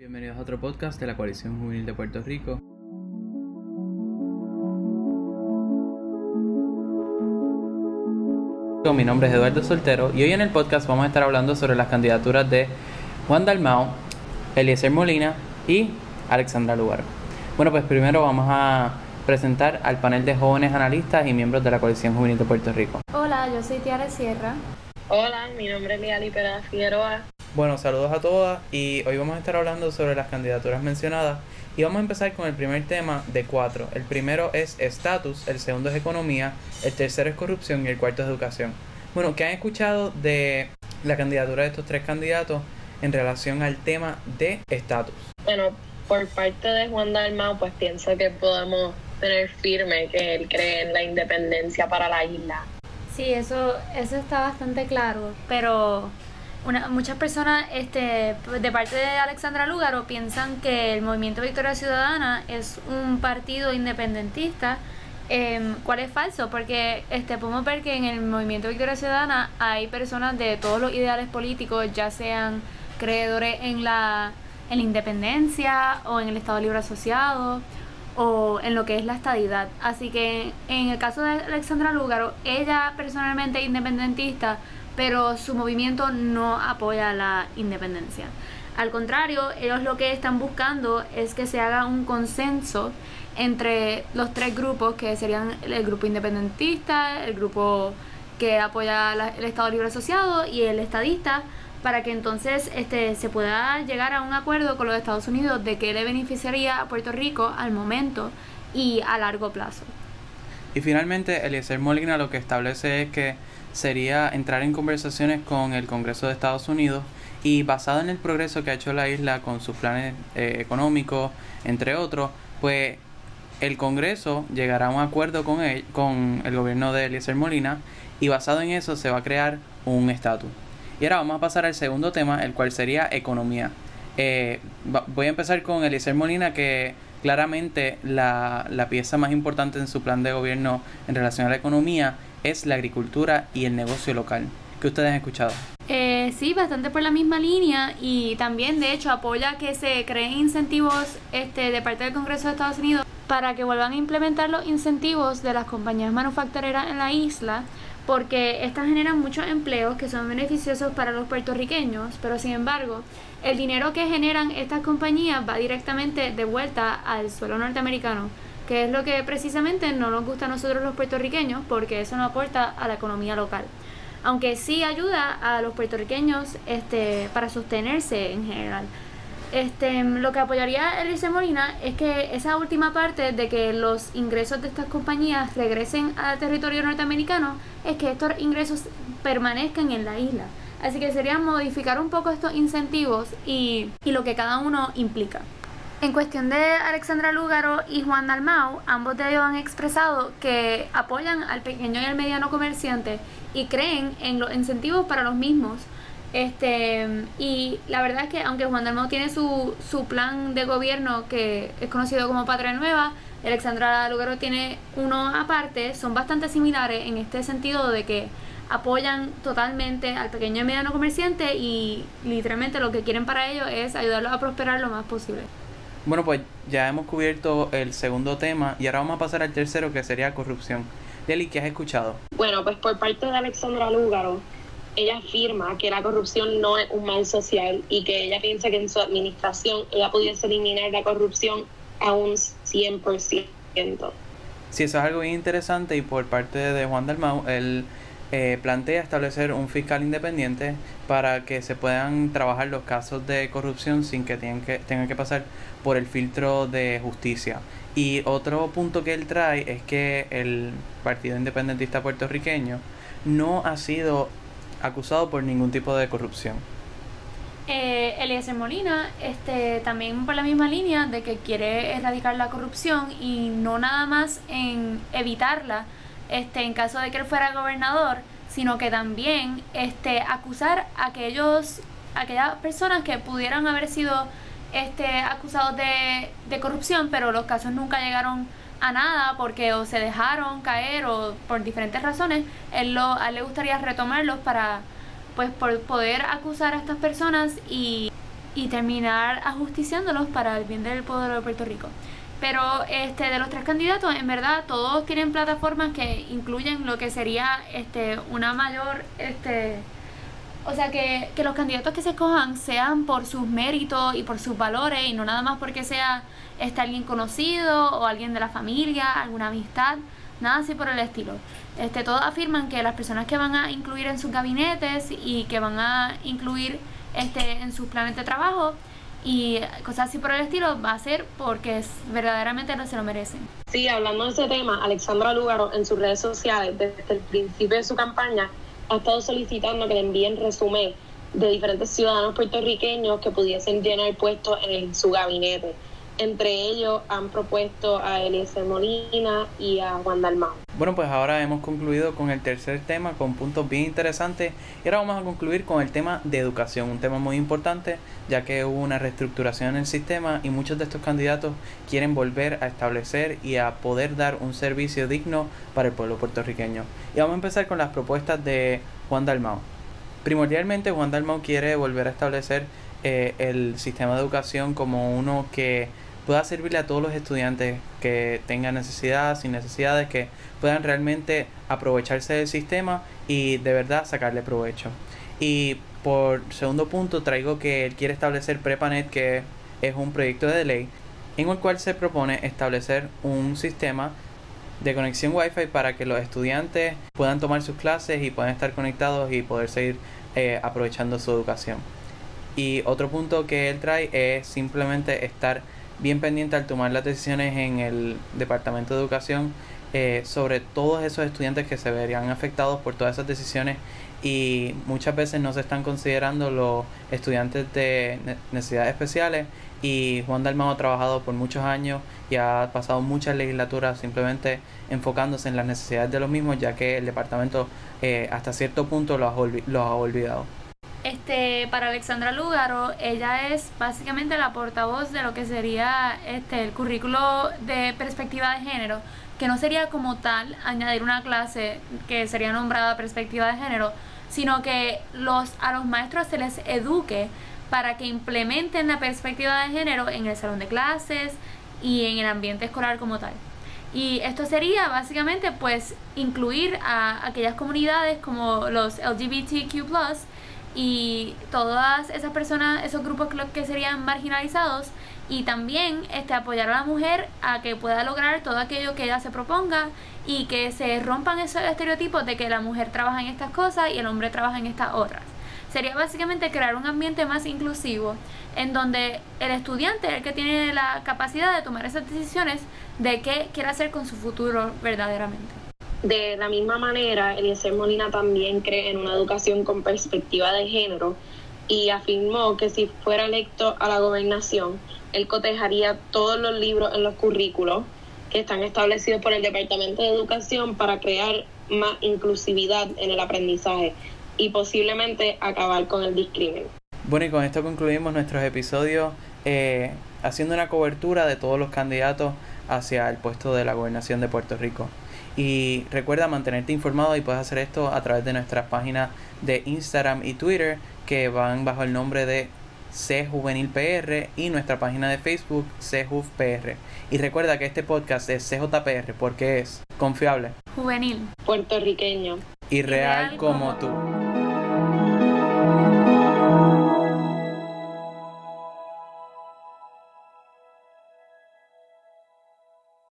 Bienvenidos a otro podcast de la Coalición Juvenil de Puerto Rico. Mi nombre es Eduardo Soltero y hoy en el podcast vamos a estar hablando sobre las candidaturas de Juan Dalmao, Eliezer Molina y Alexandra Lugar. Bueno, pues primero vamos a presentar al panel de jóvenes analistas y miembros de la Coalición Juvenil de Puerto Rico. Hola, yo soy Tiara Sierra. Hola, mi nombre es Liali Pérez Figueroa. Bueno, saludos a todas y hoy vamos a estar hablando sobre las candidaturas mencionadas y vamos a empezar con el primer tema de cuatro. El primero es estatus, el segundo es economía, el tercero es corrupción y el cuarto es educación. Bueno, ¿qué han escuchado de la candidatura de estos tres candidatos en relación al tema de estatus? Bueno, por parte de Juan Dalmau, pues pienso que podemos tener firme que él cree en la independencia para la isla. Sí, eso, eso está bastante claro, pero una, muchas personas este, de parte de Alexandra Lúgaro piensan que el Movimiento Victoria Ciudadana es un partido independentista, eh, cual es falso, porque este, podemos ver que en el Movimiento Victoria Ciudadana hay personas de todos los ideales políticos, ya sean creedores en la, en la independencia o en el Estado Libre Asociado o en lo que es la estadidad. Así que en el caso de Alexandra Lúgaro, ella personalmente independentista, pero su movimiento no apoya la independencia. Al contrario, ellos lo que están buscando es que se haga un consenso entre los tres grupos, que serían el grupo independentista, el grupo que apoya el Estado Libre Asociado y el estadista, para que entonces este, se pueda llegar a un acuerdo con los Estados Unidos de que le beneficiaría a Puerto Rico al momento y a largo plazo. Y finalmente, Eliezer Molina lo que establece es que sería entrar en conversaciones con el Congreso de Estados Unidos y basado en el progreso que ha hecho la isla con sus planes eh, económicos, entre otros, pues el Congreso llegará a un acuerdo con, él, con el gobierno de Eliezer Molina y basado en eso se va a crear un estatus. Y ahora vamos a pasar al segundo tema, el cual sería economía. Eh, voy a empezar con Eliezer Molina, que claramente la, la pieza más importante en su plan de gobierno en relación a la economía es la agricultura y el negocio local. ¿Qué ustedes han escuchado? Eh, sí, bastante por la misma línea y también de hecho apoya que se creen incentivos este, de parte del Congreso de Estados Unidos para que vuelvan a implementar los incentivos de las compañías manufactureras en la isla porque estas generan muchos empleos que son beneficiosos para los puertorriqueños, pero sin embargo, el dinero que generan estas compañías va directamente de vuelta al suelo norteamericano, que es lo que precisamente no nos gusta a nosotros los puertorriqueños porque eso no aporta a la economía local. Aunque sí ayuda a los puertorriqueños este, para sostenerse en general. Este, lo que apoyaría Elise Molina es que esa última parte de que los ingresos de estas compañías regresen al territorio norteamericano es que estos ingresos permanezcan en la isla. Así que sería modificar un poco estos incentivos y, y lo que cada uno implica. En cuestión de Alexandra Lúgaro y Juan Dalmau, ambos de ellos han expresado que apoyan al pequeño y al mediano comerciante y creen en los incentivos para los mismos. Este, y la verdad es que aunque Juan Dalmau tiene su, su plan de gobierno que es conocido como Patria Nueva, Alexandra Lugaro tiene uno aparte, son bastante similares en este sentido de que apoyan totalmente al pequeño y mediano comerciante y literalmente lo que quieren para ellos es ayudarlos a prosperar lo más posible. Bueno, pues ya hemos cubierto el segundo tema y ahora vamos a pasar al tercero que sería corrupción. Leli, ¿qué has escuchado? Bueno, pues por parte de Alexandra Lúgaro, ella afirma que la corrupción no es un mal social y que ella piensa que en su administración ella pudiese eliminar la corrupción a un 100%. Sí, eso es algo bien interesante y por parte de Juan Dalmau, él eh, plantea establecer un fiscal independiente para que se puedan trabajar los casos de corrupción sin que tengan que, tengan que pasar por el filtro de justicia. Y otro punto que él trae es que el Partido Independentista puertorriqueño no ha sido acusado por ningún tipo de corrupción. Eh, Eliezer Molina, este, también por la misma línea de que quiere erradicar la corrupción y no nada más en evitarla, este, en caso de que él fuera gobernador, sino que también este, acusar a aquellos, aquellas personas que pudieran haber sido este, acusados de, de corrupción, pero los casos nunca llegaron a nada porque o se dejaron caer o por diferentes razones, él, lo, a él le gustaría retomarlos para pues por poder acusar a estas personas y, y terminar ajusticiándolos para el bien del pueblo de Puerto Rico. Pero este de los tres candidatos, en verdad, todos tienen plataformas que incluyen lo que sería este una mayor este o sea que, que los candidatos que se escojan sean por sus méritos y por sus valores y no nada más porque sea este alguien conocido o alguien de la familia, alguna amistad, nada así por el estilo. Este, todos afirman que las personas que van a incluir en sus gabinetes y que van a incluir este, en sus planes de trabajo y cosas así por el estilo va a ser porque verdaderamente no se lo merecen. Sí, hablando de ese tema, Alexandra Lúgaro en sus redes sociales desde el principio de su campaña ha estado solicitando que le envíen resumen de diferentes ciudadanos puertorriqueños que pudiesen llenar puestos en su gabinete. Entre ellos han propuesto a Eliezer Molina y a Juan Dalmau. Bueno, pues ahora hemos concluido con el tercer tema, con puntos bien interesantes. Y ahora vamos a concluir con el tema de educación, un tema muy importante, ya que hubo una reestructuración en el sistema y muchos de estos candidatos quieren volver a establecer y a poder dar un servicio digno para el pueblo puertorriqueño. Y vamos a empezar con las propuestas de Juan Dalmau. Primordialmente, Juan Dalmau quiere volver a establecer eh, el sistema de educación como uno que pueda servirle a todos los estudiantes que tengan necesidades, sin necesidades, que puedan realmente aprovecharse del sistema y de verdad sacarle provecho. Y por segundo punto traigo que él quiere establecer Prepanet, que es un proyecto de ley en el cual se propone establecer un sistema de conexión Wi-Fi para que los estudiantes puedan tomar sus clases y puedan estar conectados y poder seguir eh, aprovechando su educación. Y otro punto que él trae es simplemente estar bien pendiente al tomar las decisiones en el Departamento de Educación eh, sobre todos esos estudiantes que se verían afectados por todas esas decisiones y muchas veces no se están considerando los estudiantes de necesidades especiales y Juan Dalmau ha trabajado por muchos años y ha pasado muchas legislaturas simplemente enfocándose en las necesidades de los mismos ya que el departamento eh, hasta cierto punto los ha olvidado. Este, para Alexandra Lugaro, ella es básicamente la portavoz de lo que sería este, el currículo de perspectiva de género, que no sería como tal añadir una clase que sería nombrada perspectiva de género, sino que los, a los maestros se les eduque para que implementen la perspectiva de género en el salón de clases y en el ambiente escolar como tal. Y esto sería básicamente pues incluir a aquellas comunidades como los LGBTQ y todas esas personas, esos grupos que serían marginalizados y también este apoyar a la mujer a que pueda lograr todo aquello que ella se proponga y que se rompan esos estereotipos de que la mujer trabaja en estas cosas y el hombre trabaja en estas otras. Sería básicamente crear un ambiente más inclusivo en donde el estudiante es el que tiene la capacidad de tomar esas decisiones de qué quiere hacer con su futuro verdaderamente. De la misma manera, Eliezer Molina también cree en una educación con perspectiva de género y afirmó que si fuera electo a la gobernación, él cotejaría todos los libros en los currículos que están establecidos por el Departamento de Educación para crear más inclusividad en el aprendizaje y posiblemente acabar con el discrimen. Bueno, y con esto concluimos nuestros episodios eh, haciendo una cobertura de todos los candidatos hacia el puesto de la gobernación de Puerto Rico. Y recuerda mantenerte informado y puedes hacer esto a través de nuestras páginas de Instagram y Twitter que van bajo el nombre de C Juvenil PR y nuestra página de Facebook CJuvPR. Y recuerda que este podcast es CJPR porque es confiable, juvenil, puertorriqueño y real, como tú.